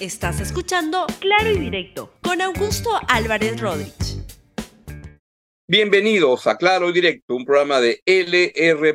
Estás escuchando Claro y Directo con Augusto Álvarez Rodríguez. Bienvenidos a Claro y Directo, un programa de LR.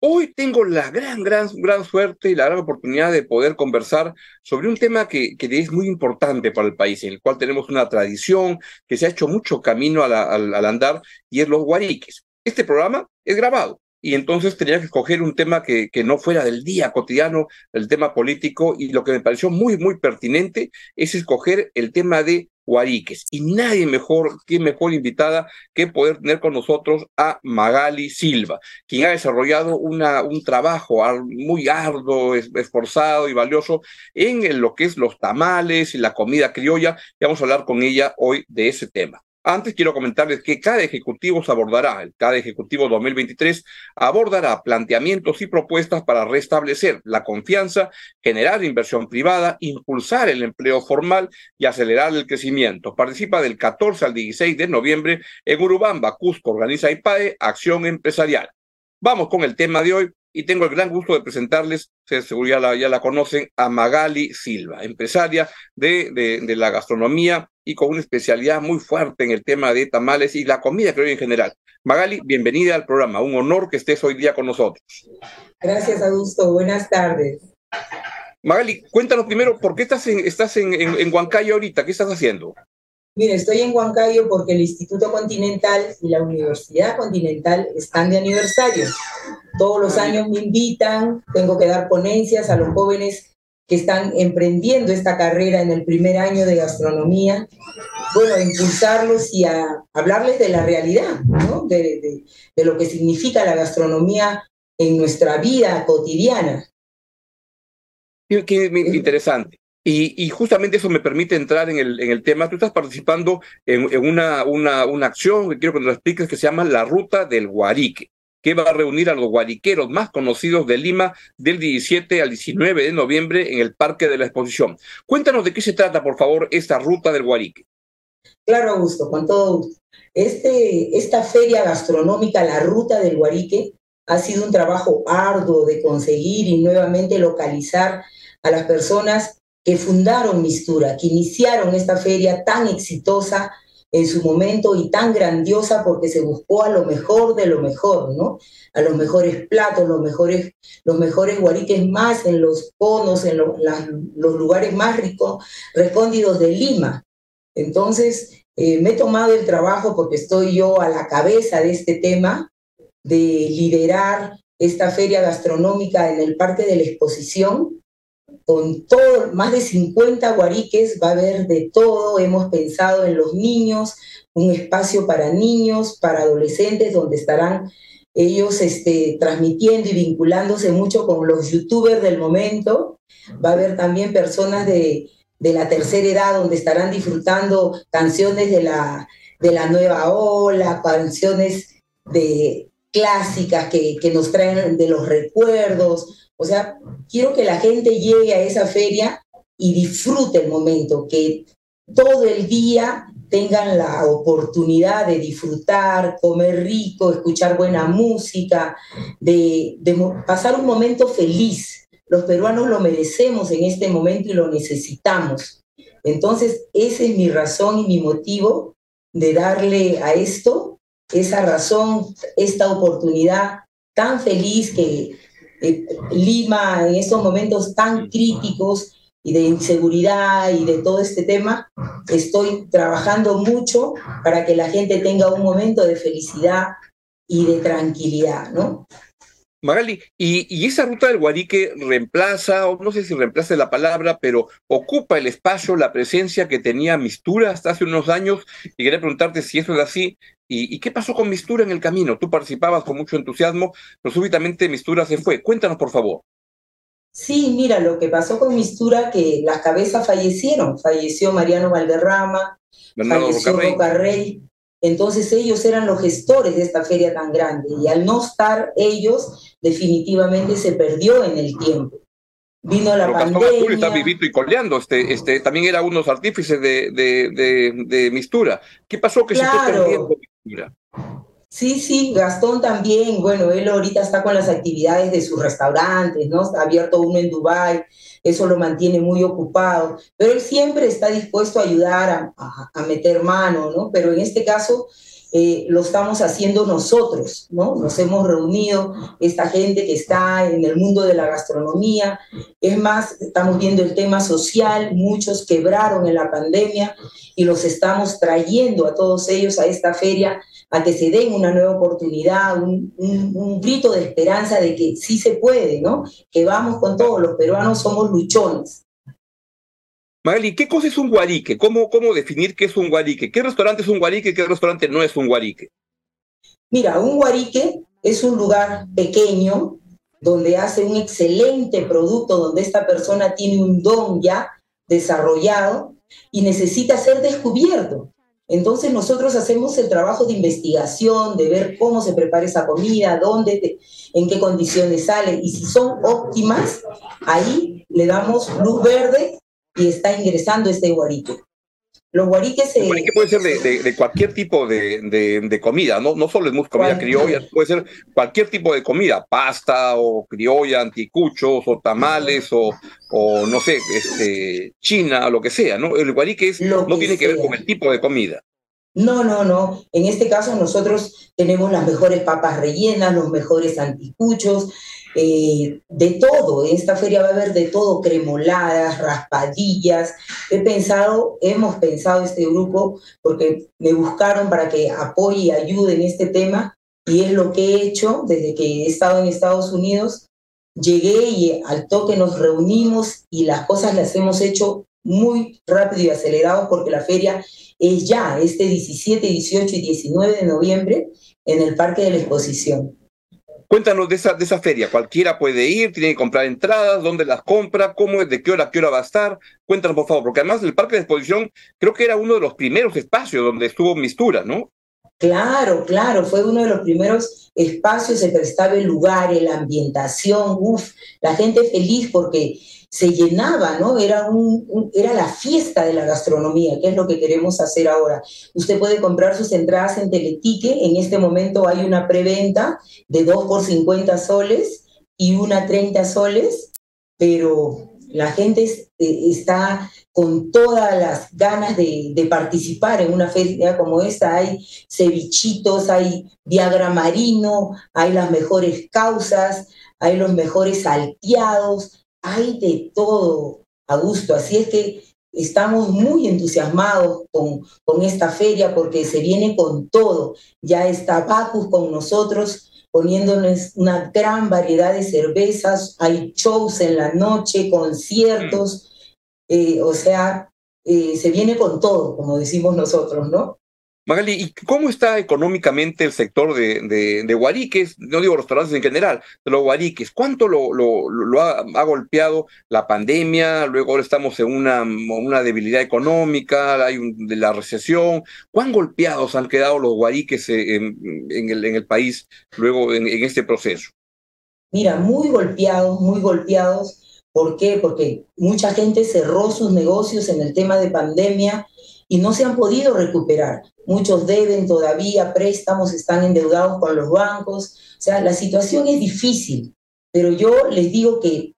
Hoy tengo la gran, gran, gran suerte y la gran oportunidad de poder conversar sobre un tema que, es muy importante para el país, en el cual tenemos una tradición, que se ha hecho mucho camino al, al andar, y es los guariques. Este programa es grabado, y entonces tenía que escoger un tema que, que, no fuera del día cotidiano, el tema político, y lo que me pareció muy, muy pertinente es escoger el tema de Guariques. Y nadie mejor, que mejor invitada que poder tener con nosotros a Magali Silva, quien ha desarrollado una, un trabajo muy arduo, esforzado y valioso en lo que es los tamales y la comida criolla. Y vamos a hablar con ella hoy de ese tema. Antes quiero comentarles que cada ejecutivo se abordará, el cada ejecutivo 2023 abordará planteamientos y propuestas para restablecer la confianza, generar inversión privada, impulsar el empleo formal y acelerar el crecimiento. Participa del 14 al 16 de noviembre en Urubamba, Cusco, organiza IPAE, Acción Empresarial. Vamos con el tema de hoy, y tengo el gran gusto de presentarles, seguro ya la, ya la conocen, a Magali Silva, empresaria de, de, la gastronomía y con una especialidad muy fuerte en el tema de tamales y la comida creo en general. Magali, bienvenida al programa, un honor que estés hoy día con nosotros. Gracias, Augusto, buenas tardes. Magali, cuéntanos primero, ¿por qué estás en, estás en, en, en Huancayo ahorita? ¿Qué estás haciendo? Mire, estoy en Huancayo porque el Instituto Continental y la Universidad Continental están de aniversario. Todos los años me invitan, tengo que dar ponencias a los jóvenes que están emprendiendo esta carrera en el primer año de gastronomía, bueno, a impulsarlos y a hablarles de la realidad, ¿no? de, lo que significa la gastronomía en nuestra vida cotidiana. Qué interesante. Y, justamente eso me permite entrar en el, en el tema. Tú estás participando en, una, una, una, acción que quiero que nos expliques que se llama la Ruta del Guarique, que va a reunir a los guariqueros más conocidos de Lima del 17 al 19 de noviembre en el Parque de la Exposición. Cuéntanos de qué se trata, por favor, esta Ruta del Guarique. Claro, Augusto, con todo gusto. Este, esta feria gastronómica, la Ruta del Guarique, ha sido un trabajo arduo de conseguir y nuevamente localizar a las personas que fundaron Mistura, que iniciaron esta feria tan exitosa en su momento y tan grandiosa porque se buscó a lo mejor de lo mejor, ¿no? A los mejores platos, los mejores, los mejores guariques más en los conos, en los lugares más ricos, recóndidos de Lima. Entonces, eh, me he tomado el trabajo porque estoy yo a la cabeza de este tema, de liderar esta feria gastronómica en el Parque de la Exposición, con todo, más de 50 guariques, va a haber de todo. Hemos pensado en los niños, un espacio para niños, para adolescentes, donde estarán ellos este, transmitiendo y vinculándose mucho con los youtubers del momento. Va a haber también personas de, de la tercera edad, donde estarán disfrutando canciones de la, de la nueva ola, canciones de clásicas que, que nos traen de los recuerdos, o sea, quiero que la gente llegue a esa feria y disfrute el momento, que todo el día tengan la oportunidad de disfrutar, comer rico, escuchar buena música, de, pasar un momento feliz. Los peruanos lo merecemos en este momento y lo necesitamos. Entonces, esa es mi razón y mi motivo de darle a esto esa razón, esta oportunidad tan feliz que eh, Lima en estos momentos tan críticos y de inseguridad y de todo este tema, estoy trabajando mucho para que la gente tenga un momento de felicidad y de tranquilidad, ¿no? Magali, y, esa ruta del Guarique reemplaza, o no sé si reemplaza la palabra, pero ocupa el espacio, la presencia que tenía Mistura hasta hace unos años, y quería preguntarte si eso es así, y, qué pasó con Mistura en el camino. Tú participabas con mucho entusiasmo, pero súbitamente Mistura se fue. Cuéntanos, por favor. Sí, mira, lo que pasó con Mistura, que las cabezas fallecieron. Falleció Mariano Valderrama, falleció Rocarrey. Entonces ellos eran los gestores de esta feria tan grande y al no estar ellos, definitivamente se perdió en el tiempo. Vino la pandemia. está vivito y coleando, este, este, también era unos artífices de, de, de, mistura. ¿Qué pasó que se fue perdiendo mistura? Sí, sí, Gastón también, bueno, él ahorita está con las actividades de sus restaurantes, ¿no? Está abierto uno en Dubái, eso lo mantiene muy ocupado, pero él siempre está dispuesto a ayudar a, a meter mano, ¿no? Pero en este caso eh, lo estamos haciendo nosotros, ¿no? Nos hemos reunido, esta gente que está en el mundo de la gastronomía. Es más, estamos viendo el tema social, muchos quebraron en la pandemia y los estamos trayendo a todos ellos a esta feria a que se den una nueva oportunidad, un, un grito de esperanza de que sí se puede, ¿no? Que vamos con todos, los peruanos somos luchones. Magali, ¿qué cosa es un guarique? ¿Cómo, ¿Cómo definir qué es un guarique? ¿Qué restaurante es un guarique y qué restaurante no es un guarique? Mira, un guarique es un lugar pequeño donde hace un excelente producto, donde esta persona tiene un don ya desarrollado y necesita ser descubierto. Entonces nosotros hacemos el trabajo de investigación, de ver cómo se prepara esa comida, dónde, en qué condiciones sale y si son óptimas, ahí le damos luz verde y está ingresando este guarique. Los guariques se... guarique puede ser de, cualquier tipo de, comida, ¿no? no solo es comida criolla, puede ser cualquier tipo de comida, pasta o criolla, anticuchos o tamales o, o no sé, este, china, lo que sea, ¿no? El guarique es, no tiene que ver con el tipo de comida. No, no, no. En este caso nosotros tenemos las mejores papas rellenas, los mejores anticuchos, eh, de todo. En esta feria va a haber de todo, cremoladas, raspadillas. He pensado, hemos pensado este grupo, porque me buscaron para que apoye y ayude en este tema, y es lo que he hecho desde que he estado en Estados Unidos. Llegué y al toque nos reunimos y las cosas las hemos hecho muy rápido y acelerado porque la feria es ya, este 17, 18 y 19 de noviembre en el Parque de la Exposición. Cuéntanos de esa, de esa feria. Cualquiera puede ir, tiene que comprar entradas, dónde las compra, cómo es, de qué hora, qué hora va a estar. Cuéntanos, por favor, porque además el parque de exposición creo que era uno de los primeros espacios donde estuvo Mistura, ¿no? Claro, claro, fue uno de los primeros espacios, se prestaba el lugar, la ambientación, uff, la gente feliz porque se llenaba, ¿no? Era, un, era la fiesta de la gastronomía, que es lo que queremos hacer ahora. Usted puede comprar sus entradas en Teletique, en este momento hay una preventa de 2 por 50 soles y una 30 soles, pero la gente eh, está con todas las ganas de, de, participar en una feria como esta. Hay cevichitos, hay Viagra marino, hay las mejores causas, hay los mejores salteados, hay de todo a gusto. Así es que estamos muy entusiasmados con, con esta feria porque se viene con todo. Ya está Bacus con nosotros poniéndonos una gran variedad de cervezas, hay shows en la noche, conciertos, eh, o sea, eh, se viene con todo, como decimos nosotros, ¿no? Magali, ¿y cómo está económicamente el sector de, de, de? No digo restaurantes en general, de los Guariques. ¿Cuánto lo, lo, ha, golpeado la pandemia? Luego ahora estamos en una, una debilidad económica, hay la recesión. ¿Cuán golpeados han quedado los Guariques en, en, el, en el país luego en, en este proceso? Mira, muy golpeados, muy golpeados. ¿Por qué? Porque mucha gente cerró sus negocios en el tema de pandemia y no se han podido recuperar. Muchos deben todavía préstamos, están endeudados con los bancos. O sea, la situación es difícil, pero yo les digo que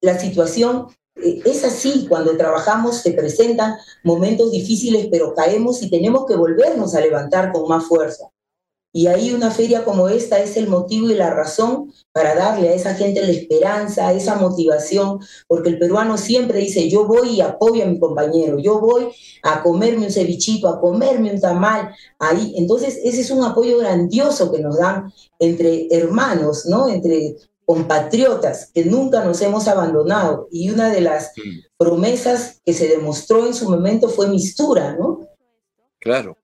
la situación eh, es así, cuando trabajamos se presentan momentos difíciles, pero caemos y tenemos que volvernos a levantar con más fuerza. Y ahí una feria como esta es el motivo y la razón para darle a esa gente la esperanza, esa motivación, porque el peruano siempre dice, yo voy y apoyo a mi compañero, yo voy a comerme un cevichito, a comerme un tamal, ahí. Entonces, ese es un apoyo grandioso que nos dan entre hermanos, ¿no? Entre compatriotas que nunca nos hemos abandonado. Y una de las promesas que se demostró en su momento fue mistura, ¿no? Claro.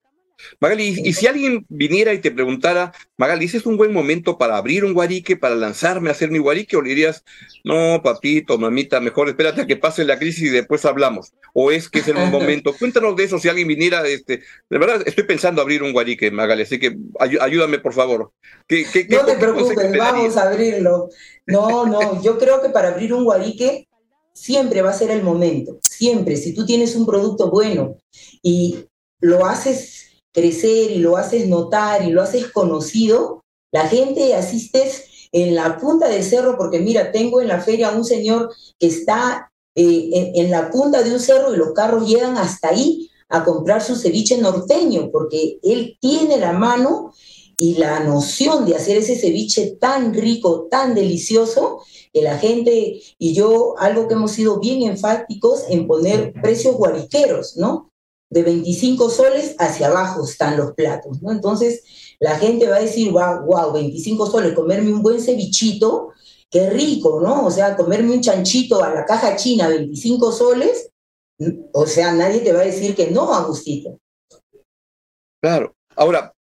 Magali, y si alguien viniera y te preguntara, Magali, ¿ese es un buen momento para abrir un guarique, para lanzarme a hacer mi guarique? ¿O le dirías, no, papito, mamita, mejor espérate a que pase la crisis y después hablamos? ¿O es que es el momento? Cuéntanos de eso, si alguien viniera, este, de verdad, estoy pensando abrir un guarique, Magali, así que ayúdame, por favor. no te preocupes, vamos a abrirlo. No, no, yo creo que para abrir un guarique siempre va a ser el momento, siempre. Si tú tienes un producto bueno y lo haces crecer y lo haces notar y lo haces conocido, la gente asistes en la punta del cerro, porque mira, tengo en la feria un señor que está eh, en, la punta de un cerro y los carros llegan hasta ahí a comprar su ceviche norteño, porque él tiene la mano y la noción de hacer ese ceviche tan rico, tan delicioso, que la gente y yo, algo que hemos sido bien enfáticos en poner precios guariqueros, ¿no? De 25 soles hacia abajo están los platos, ¿no? Entonces, la gente va a decir, wow, wow, 25 soles, comerme un buen cevichito, qué rico, ¿no? O sea, comerme un chanchito a la caja china, 25 soles, o sea, nadie te va a decir que no, Agustito. Claro. Ahora,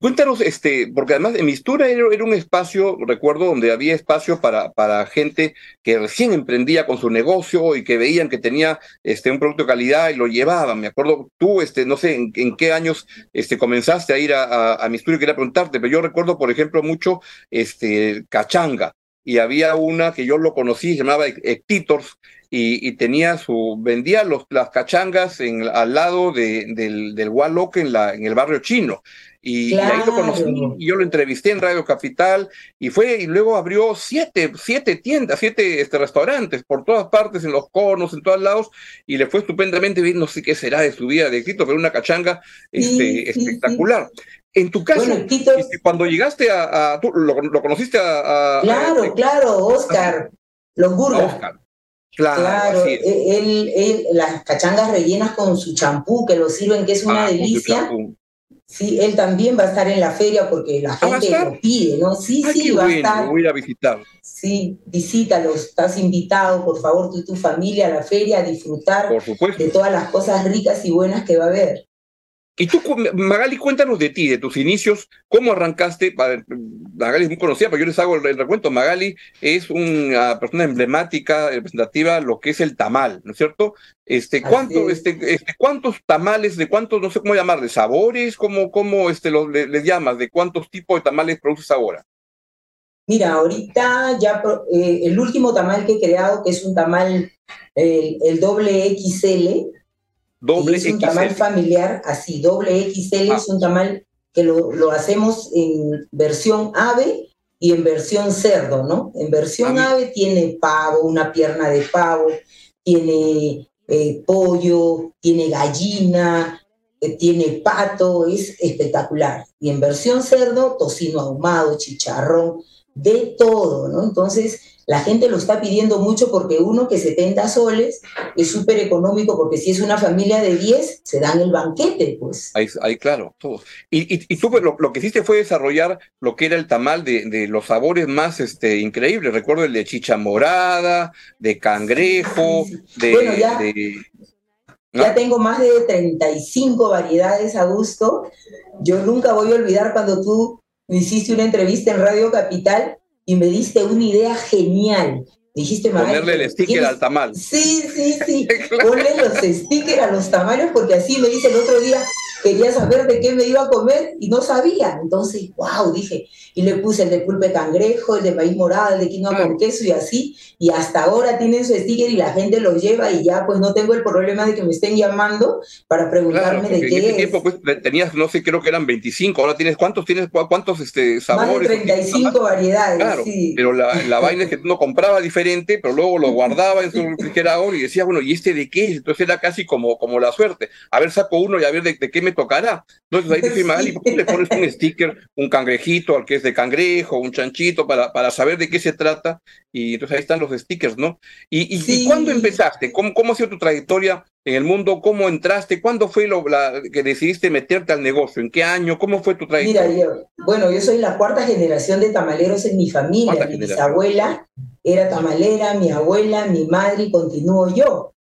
cuéntanos, este, porque además en Mistura era, era, un espacio, recuerdo, donde había espacio para, para gente que recién emprendía con su negocio y que veían que tenía este, un producto de calidad y lo llevaban. Me acuerdo, tú, este, no sé en, qué años este, comenzaste a ir a, a, a Mistura y quería preguntarte, pero yo recuerdo, por ejemplo, mucho este, Cachanga y había una que yo lo conocí, se llamaba Ectitors, y, y, tenía su, vendía los, las cachangas en, al lado de, del, del en, la, en el barrio chino. Y, claro. y, ahí lo conocí y yo lo entrevisté en Radio Capital y fue y luego abrió siete, siete tiendas, siete este, restaurantes por todas partes, en los conos, en todos lados y le fue estupendamente bien, no sé qué será de su vida de Quito, pero una cachanga este, sí, espectacular. Sí, sí. En tu caso, bueno, Quito... Este, cuando llegaste a, a tú lo, lo, conociste a, a Claro, a, claro, Oscar, los burgas. Oscar. Claro, claro él, él, las cachangas rellenas con su champú, que lo sirven, que es una ah, delicia. Sí, él también va a estar en la feria porque la gente lo pide, ¿no? Sí, ah, sí, va bueno, a estar. Voy a visitar. Sí, visítalo, estás invitado, por favor, tú y tu familia a la feria a disfrutar por de todas las cosas ricas y buenas que va a haber. Y tú, Magali, cuéntanos de ti, de tus inicios, cómo arrancaste. Magali es muy conocida, pero yo les hago el, recuento. Magali es una persona emblemática, representativa, lo que es el tamal, ¿no es cierto? Este, ¿cuánto, este, este, ¿Cuántos tamales, de cuántos, no sé cómo llamar, de sabores? ¿Cómo, cómo este, los, les, les llamas? ¿De cuántos tipos de tamales produces ahora? Mira, ahorita ya eh, el último tamal que he creado, que es un tamal, el, el doble XL, Doble es un XL. tamal familiar, así, doble XL ah. es un tamal que lo, lo, hacemos en versión ave y en versión cerdo, ¿no? En versión ave tiene pavo, una pierna de pavo, tiene eh, pollo, tiene gallina, eh, tiene pato, es espectacular. Y en versión cerdo, tocino ahumado, chicharrón, de todo, ¿no? Entonces, la gente lo está pidiendo mucho porque uno que 70 soles es súper económico porque si es una familia de 10, se dan el banquete, pues. Ahí, ahí claro, todo. Y, y, y tú lo, lo, que hiciste fue desarrollar lo que era el tamal de, de, los sabores más este, increíbles. Recuerdo el de chicha morada, de cangrejo, de... Bueno, ya, de... ¿no? ya tengo más de 35 variedades a gusto. Yo nunca voy a olvidar cuando tú me hiciste una entrevista en Radio Capital y me diste una idea genial. Dijiste, Ponerle el sticker al tamal. Sí, sí, sí. claro. Ponle los stickers a los tamales porque así me dice el otro día, quería saber de qué me iba a comer y no sabía. Entonces, wow, dije. Y le puse el de pulpe cangrejo, el de maíz morado, el de quinoa con queso y así. Y hasta ahora tienen su sticker y la gente lo lleva y ya pues no tengo el problema de que me estén llamando para preguntarme claro, de qué en ese es. tiempo pues tenías, no sé, creo que eran 25. Ahora tienes, ¿cuántos tienes? ¿Cuántos este, sabores? Más de 35 variedades, Claro, sí. pero la, la vaina es que uno compraba diferente, pero luego lo guardaba en su refrigerador y decía, bueno, ¿y este de qué es? Entonces era casi como, como la suerte. A ver, saco uno y a ver de, de qué me tocará. Entonces ahí dije, Magali, ¿por qué le pones un sticker, un cangrejito al que es de cangrejo, un chanchito, para, para saber de qué se trata? Y entonces ahí están los stickers, ¿no? ¿Y, y, sí. ¿y cuándo empezaste? ¿Cómo, ¿Cómo ha sido tu trayectoria en el mundo? ¿Cómo entraste? ¿Cuándo fue lo, la, que decidiste meterte al negocio? ¿En qué año? ¿Cómo fue tu trayectoria? Mira, yo, bueno, yo soy la cuarta generación de tamaleros en mi familia. Mi bisabuela era tamalera, mi abuela, mi madre y continúo yo.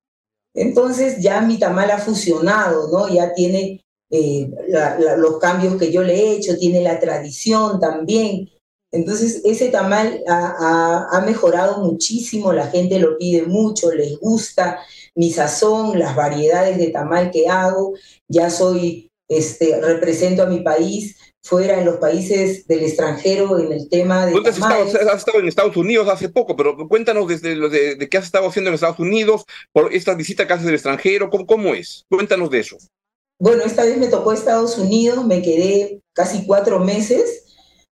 Entonces ya mi tamal ha fusionado, ¿no? Ya tiene eh, la, la, los cambios que yo le he hecho, tiene la tradición también. Entonces, ese tamal ha, ha, ha, mejorado muchísimo, la gente lo pide mucho, les gusta mi sazón, las variedades de tamal que hago. Ya soy, este, represento a mi país fuera en los países del extranjero en el tema de. ¿Dónde has estado? Has estado en Estados Unidos hace poco, pero cuéntanos desde lo de, de qué has estado haciendo en Estados Unidos, por esta visita que haces del extranjero, ¿cómo, cómo es? Cuéntanos de eso. Bueno, esta vez me tocó Estados Unidos, me quedé casi cuatro meses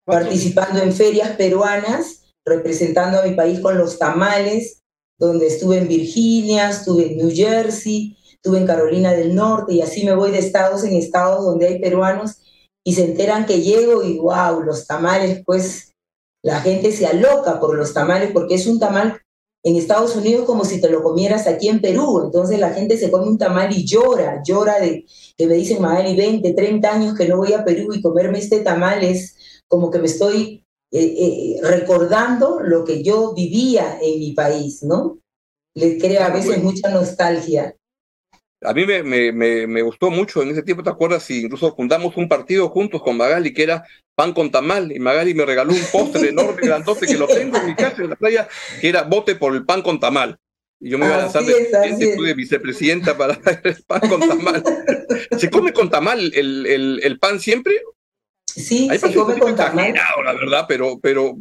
participando en ferias peruanas representando a mi país con los tamales, donde estuve en Virginia, estuve en New Jersey, estuve en Carolina del Norte y así me voy de estados en estados donde hay peruanos y se enteran que llego y wow, los tamales, pues la gente se aloca por los tamales porque es un tamal en Estados Unidos como si te lo comieras aquí en Perú. Entonces la gente se come un tamal y llora, llora de que me dicen, Magali, 20, 30 años que no voy a Perú y comerme este tamal es como que me estoy eh, eh, recordando lo que yo vivía en mi país, ¿no? Le crea a veces mucha nostalgia. A mí me, me, me, gustó mucho en ese tiempo, ¿te acuerdas? Si incluso fundamos un partido juntos con Magali que era pan con tamal y Magali me regaló un postre enorme, grandote que lo tengo en mi casa en la playa, que era bote por el pan con tamal. Y yo me iba a lanzar de vicepresidenta para el pan con tamal. ¿Se come con tamal el, el, el pan siempre? Sí, se come con tamal. La verdad, pero, pero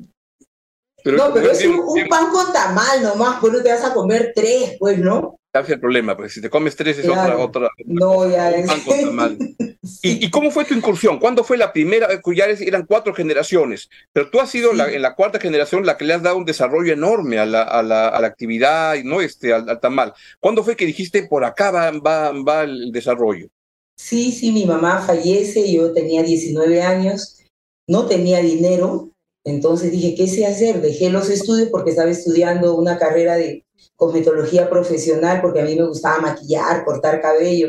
no, pero es un, pan con tamal nomás, pues no te vas a comer tres, pues, ¿no? Es el problema, porque si te comes tres es otra, otra. No, ya es. ¿Y, cómo fue tu incursión? ¿Cuándo fue la primera? Eh, ya eran cuatro generaciones, pero tú has sido la, en la cuarta generación la que le has dado un desarrollo enorme a la, a la, a la actividad, ¿no? Este, al, tamal. ¿Cuándo fue que dijiste por acá va, va, va el desarrollo? Sí, sí, mi mamá fallece, yo tenía 19 años, no tenía dinero, entonces dije, ¿qué sé hacer? Dejé los estudios porque estaba estudiando una carrera de cosmetología profesional porque a mí me gustaba maquillar, cortar cabello.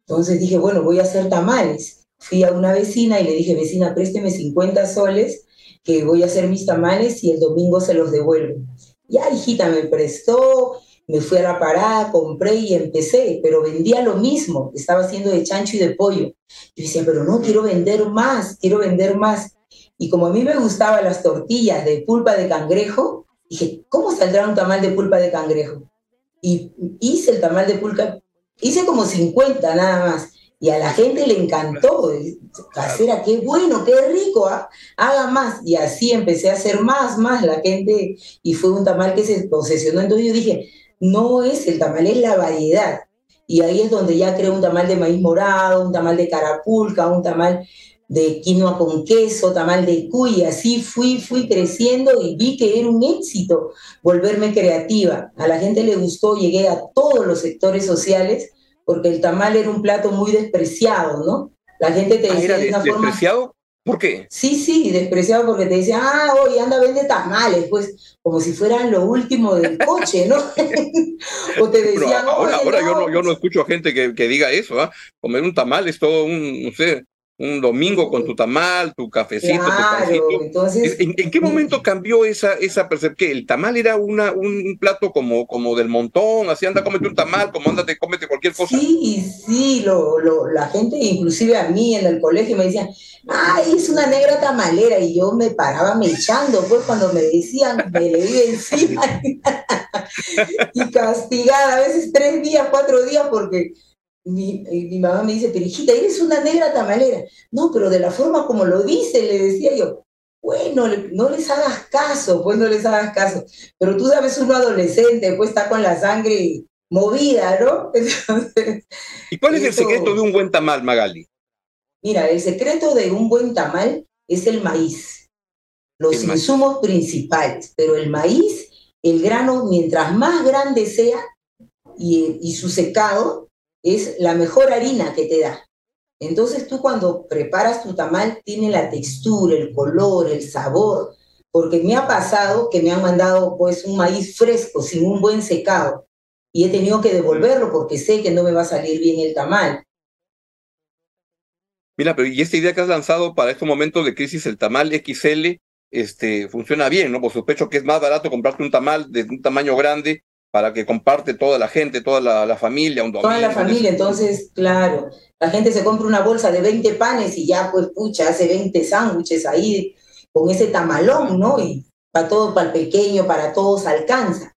Entonces dije, bueno, voy a hacer tamales. Fui a una vecina y le dije, vecina, présteme 50 soles que voy a hacer mis tamales y el domingo se los devuelvo. Ya, hijita, me prestó, me fui a la parada, compré y empecé, pero vendía lo mismo, estaba haciendo de chancho y de pollo. Yo decía, pero no, quiero vender más, quiero vender más. Y como a mí me gustaban las tortillas de pulpa de cangrejo, Dije, ¿cómo saldrá un tamal de pulpa de cangrejo? Y hice el tamal de pulpa, hice como 50 nada más. Y a la gente le encantó. Casera, qué bueno, qué rico, ¿ah? haga más. Y así empecé a hacer más, más la gente. Y fue un tamal que se posesionó. Entonces yo dije, no es el tamal, es la variedad. Y ahí es donde ya creo un tamal de maíz morado, un tamal de carapulca, un tamal de quinoa con queso, tamal de cuy, así fui, fui creciendo y vi que era un éxito volverme creativa. A la gente le gustó, llegué a todos los sectores sociales, porque el tamal era un plato muy despreciado, ¿no? La gente te ah, decía de una forma... ¿Despreciado? ¿Por qué? Sí, sí, despreciado porque te decía, ah, oye, anda, vende tamales, pues, como si fueran lo último del coche, ¿no? o te decían, ahora, ahora yo, no, yo no escucho a gente que, que diga eso, ¿ah? Comer un tamal es todo un, no sé, un domingo con tu tamal, tu cafecito, tu pancito. Entonces, ¿En, qué momento cambió esa, esa percepción? Que el tamal era una, un plato como, como del montón, así anda, cómete un tamal, como ándate, cómete cualquier cosa. Sí, sí, lo, lo, la gente, inclusive a mí en el colegio, me decían, ay, es una negra tamalera, y yo me paraba me echando, pues cuando me decían, me le iba encima, y castigada, a veces tres días, cuatro días, porque mi, eh, mi, mamá me dice, pero hijita, eres una negra tamalera. No, pero de la forma como lo dice, le decía yo, bueno, no les hagas caso, pues no les hagas caso. Pero tú sabes, uno adolescente, pues está con la sangre movida, ¿no? ¿Y cuál es el secreto de un buen tamal, Magali? Mira, el secreto de un buen tamal es el maíz, los insumos principales, pero el maíz, el grano, mientras más grande sea y, y su secado, es la mejor harina que te da. Entonces tú cuando preparas tu tamal tiene la textura, el color, el sabor, porque me ha pasado que me han mandado pues un maíz fresco sin un buen secado y he tenido que devolverlo porque sé que no me va a salir bien el tamal. Mira, pero y esta idea que has lanzado para estos momentos de crisis, el tamal XL, este, funciona bien, ¿no? Por sospecho que es más barato comprarte un tamal de un tamaño grande para que comparte toda la gente, toda la, familia, un Toda la familia, entonces, claro, la gente se compra una bolsa de 20 panes y ya, pues, pucha, hace 20 sándwiches ahí con ese tamalón, ¿no? Y para todo, para el pequeño, para todos alcanza.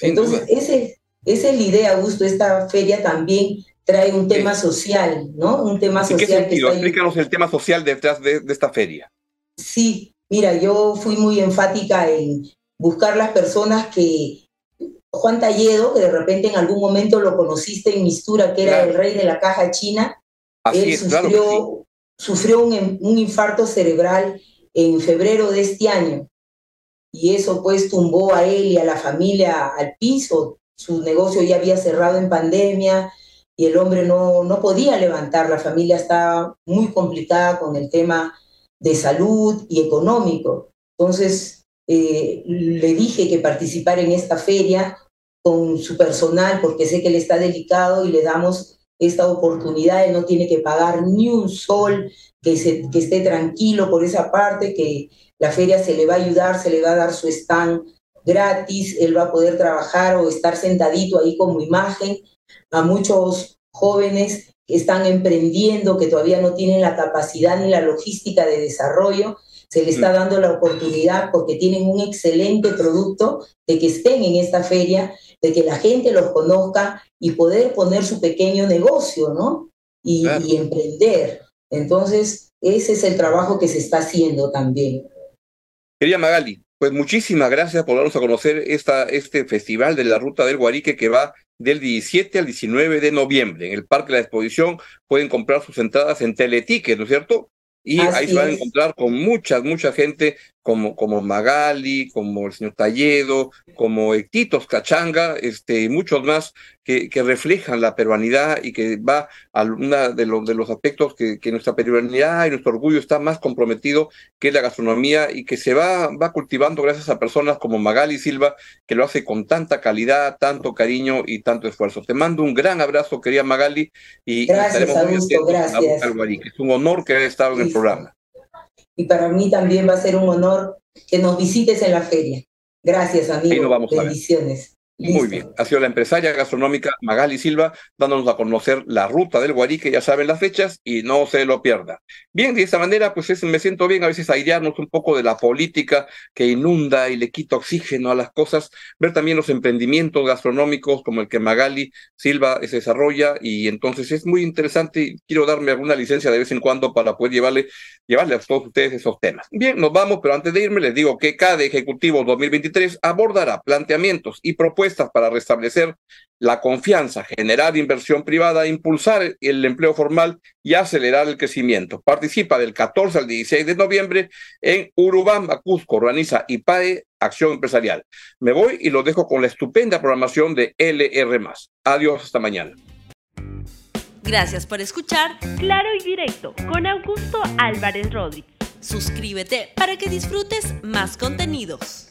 entonces, ese, esa es la idea, Augusto, esta feria también trae un tema social, ¿no? Un tema social. ¿En qué sentido? Explícanos el tema social detrás de, de esta feria. Sí, mira, yo fui muy enfática en buscar las personas que Juan Talledo, que de repente en algún momento lo conociste en Mistura, que era el rey de la caja china. él sufrió, sufrió un, un, infarto cerebral en febrero de este año. y eso pues tumbó a él y a la familia al piso. Su negocio ya había cerrado en pandemia y el hombre no, no podía levantar. La familia estaba muy complicada con el tema de salud y económico. Entonces eh, le dije que participara en esta feria con su personal porque sé que él está delicado y le damos esta oportunidad, él no tiene que pagar ni un sol, que, se, que esté tranquilo por esa parte, que la feria se le va a ayudar, se le va a dar su stand gratis, él va a poder trabajar o estar sentadito ahí como imagen. A muchos jóvenes que están emprendiendo, que todavía no tienen la capacidad ni la logística de desarrollo, se le está dando la oportunidad porque tienen un excelente producto de que estén en esta feria, de que la gente los conozca y poder poner su pequeño negocio, ¿no? Y, y emprender. Entonces, ese es el trabajo que se está haciendo también. Querida Magali, pues muchísimas gracias por darnos a conocer esta, este festival de la Ruta del Guarique que va del 17 al 19 de noviembre. En el Parque de la Exposición pueden comprar sus entradas en Teleticket, ¿no es cierto? Y ahí se van a encontrar con mucha, mucha gente como, como Magali, como el señor Talledo, como Ectitos Cachanga, este, y muchos más que, que reflejan la peruanidad y que va a uno de los, de los aspectos que, que nuestra peruanidad y nuestro orgullo está más comprometido, que la gastronomía y que se va, va cultivando gracias a personas como Magali Silva, que lo hace con tanta calidad, tanto cariño y tanto esfuerzo. Te mando un gran abrazo, querida Magali, y gracias, Augusto, gracias. Es un honor que hayas estado en el programa y para mí también va a ser un honor que nos visites en la feria. Gracias, amigo. vamos Bendiciones. Muy bien. Ha sido la empresaria gastronómica Magali Silva dándonos a conocer la ruta del Guarique, ya saben las fechas y no se lo pierda. Bien, de esta manera, pues es, me siento bien a veces airearnos un poco de la política que inunda y le quita oxígeno a las cosas, ver también los emprendimientos gastronómicos como el que Magali Silva se desarrolla y entonces es muy interesante y quiero darme alguna licencia de vez en cuando para poder llevarle, llevarle a todos ustedes esos temas. Bien, nos vamos, pero antes de irme les digo que cada Ejecutivo 2023 abordará planteamientos y propuestas para restablecer la confianza, generar inversión privada, impulsar el empleo formal y acelerar el crecimiento. Participa del 14 al 16 de noviembre en Urubamba, Cusco, organiza IPAE Acción Empresarial. Me voy y lo dejo con la estupenda programación de LR. Adiós, hasta mañana. Gracias por escuchar Claro y Directo con Augusto Álvarez Rodríguez. Suscríbete para que disfrutes más contenidos.